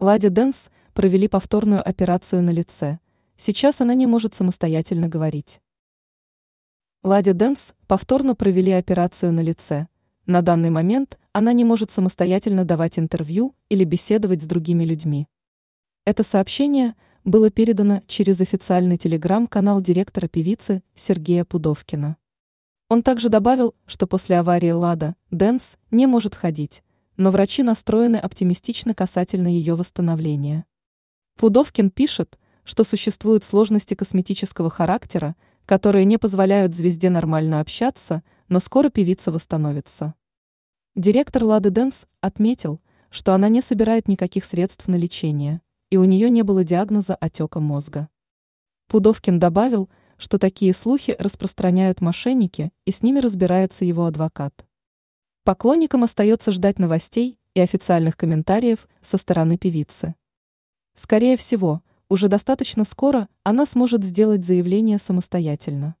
Ладе Дэнс провели повторную операцию на лице. Сейчас она не может самостоятельно говорить. Ладе Дэнс повторно провели операцию на лице. На данный момент она не может самостоятельно давать интервью или беседовать с другими людьми. Это сообщение было передано через официальный телеграм-канал директора певицы Сергея Пудовкина. Он также добавил, что после аварии Лада Дэнс не может ходить, но врачи настроены оптимистично касательно ее восстановления. Пудовкин пишет, что существуют сложности косметического характера, которые не позволяют звезде нормально общаться, но скоро певица восстановится. Директор Лады Дэнс отметил, что она не собирает никаких средств на лечение, и у нее не было диагноза отека мозга. Пудовкин добавил, что такие слухи распространяют мошенники, и с ними разбирается его адвокат. Поклонникам остается ждать новостей и официальных комментариев со стороны певицы. Скорее всего, уже достаточно скоро она сможет сделать заявление самостоятельно.